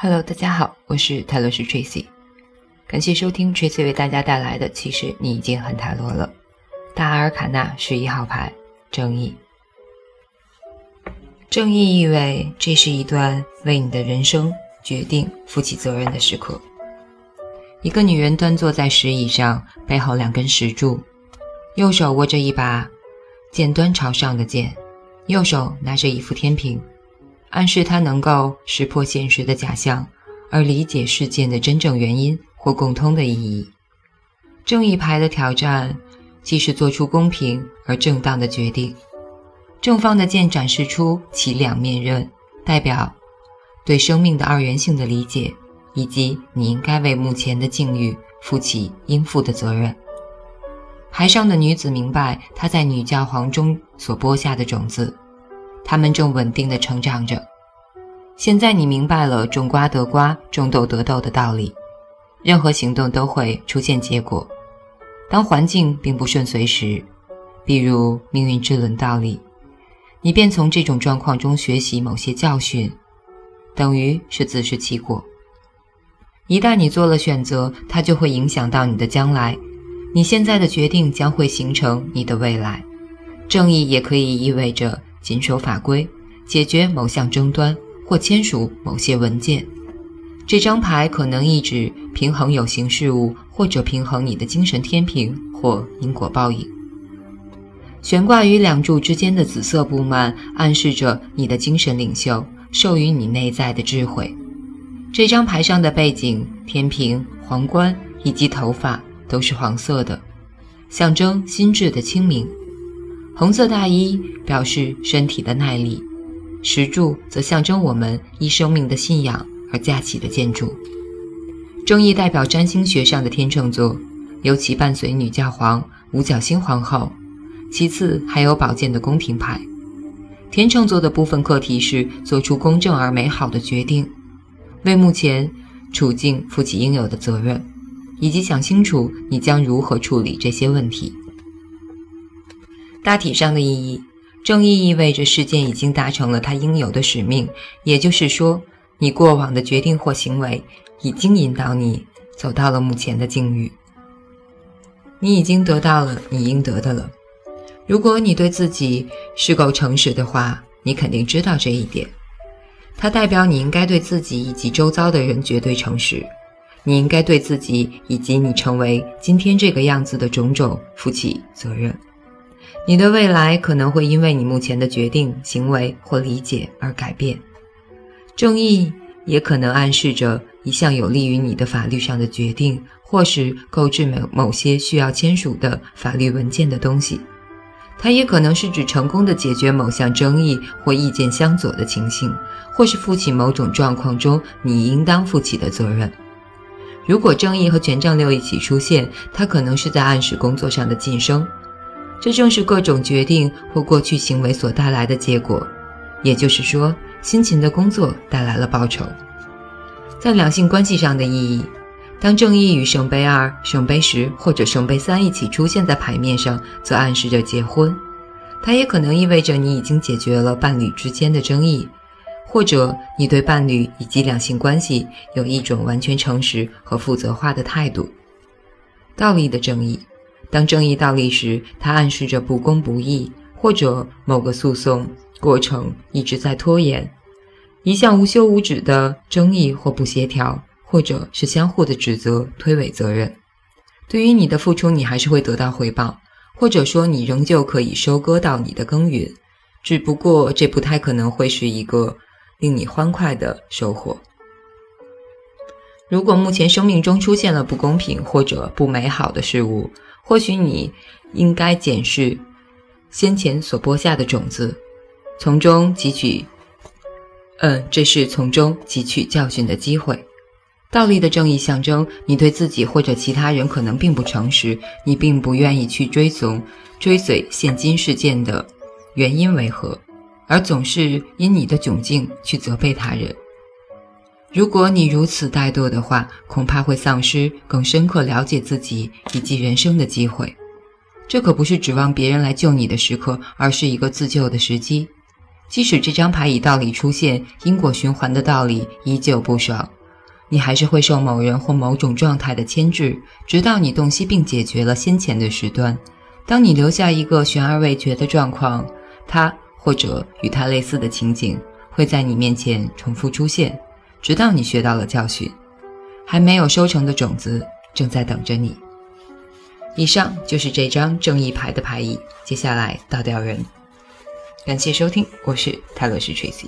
Hello，大家好，我是泰罗斯 Tracy，感谢收听 Tracy 为大家带来的。其实你已经很塔罗了。大阿尔卡纳十一号牌，正义。正义意味这是一段为你的人生决定负起责任的时刻。一个女人端坐在石椅上，背后两根石柱，右手握着一把剑端朝上的剑，右手拿着一副天平。暗示他能够识破现实的假象，而理解事件的真正原因或共通的意义。正义牌的挑战，既是做出公平而正当的决定。正方的剑展示出其两面刃，代表对生命的二元性的理解，以及你应该为目前的境遇负起应负的责任。牌上的女子明白她在女教皇中所播下的种子。他们正稳定地成长着。现在你明白了种瓜得瓜，种豆得豆的道理。任何行动都会出现结果。当环境并不顺遂时，比如命运之轮道理，你便从这种状况中学习某些教训，等于是自食其果。一旦你做了选择，它就会影响到你的将来。你现在的决定将会形成你的未来。正义也可以意味着。谨守法规，解决某项争端或签署某些文件。这张牌可能意指平衡有形事物，或者平衡你的精神天平或因果报应。悬挂于两柱之间的紫色布幔暗示着你的精神领袖授予你内在的智慧。这张牌上的背景、天平、皇冠以及头发都是黄色的，象征心智的清明。红色大衣表示身体的耐力，石柱则象征我们依生命的信仰而架起的建筑。正义代表占星学上的天秤座，尤其伴随女教皇、五角星皇后，其次还有宝剑的宫廷牌。天秤座的部分课题是做出公正而美好的决定，为目前处境负起应有的责任，以及想清楚你将如何处理这些问题。大体上的意义，正义意味着事件已经达成了它应有的使命，也就是说，你过往的决定或行为已经引导你走到了目前的境遇。你已经得到了你应得的了。如果你对自己是够诚实的话，你肯定知道这一点。它代表你应该对自己以及周遭的人绝对诚实。你应该对自己以及你成为今天这个样子的种种负起责任。你的未来可能会因为你目前的决定、行为或理解而改变。正义也可能暗示着一项有利于你的法律上的决定，或是购置某某些需要签署的法律文件的东西。它也可能是指成功的解决某项争议或意见相左的情形，或是负起某种状况中你应当负起的责任。如果正义和权杖六一起出现，它可能是在暗示工作上的晋升。这正是各种决定或过去行为所带来的结果，也就是说，辛勤的工作带来了报酬。在两性关系上的意义，当正义与圣杯二、圣杯十或者圣杯三一起出现在牌面上，则暗示着结婚。它也可能意味着你已经解决了伴侣之间的争议，或者你对伴侣以及两性关系有一种完全诚实和负责化的态度。道义的正义。当正义倒立时，它暗示着不公不义，或者某个诉讼过程一直在拖延，一项无休无止的争议或不协调，或者是相互的指责、推诿责任。对于你的付出，你还是会得到回报，或者说你仍旧可以收割到你的耕耘，只不过这不太可能会是一个令你欢快的收获。如果目前生命中出现了不公平或者不美好的事物，或许你应该检视先前所播下的种子，从中汲取，嗯，这是从中汲取教训的机会。倒立的正义象征你对自己或者其他人可能并不诚实，你并不愿意去追踪、追随现今事件的原因为何，而总是因你的窘境去责备他人。如果你如此怠惰的话，恐怕会丧失更深刻了解自己以及人生的机会。这可不是指望别人来救你的时刻，而是一个自救的时机。即使这张牌以道理出现，因果循环的道理依旧不爽，你还是会受某人或某种状态的牵制，直到你洞悉并解决了先前的时端。当你留下一个悬而未决的状况，它或者与它类似的情景会在你面前重复出现，直到你学到了教训。还没有收成的种子正在等着你。以上就是这张正义牌的牌意，接下来倒掉人。感谢收听，我是泰勒斯 Tracy。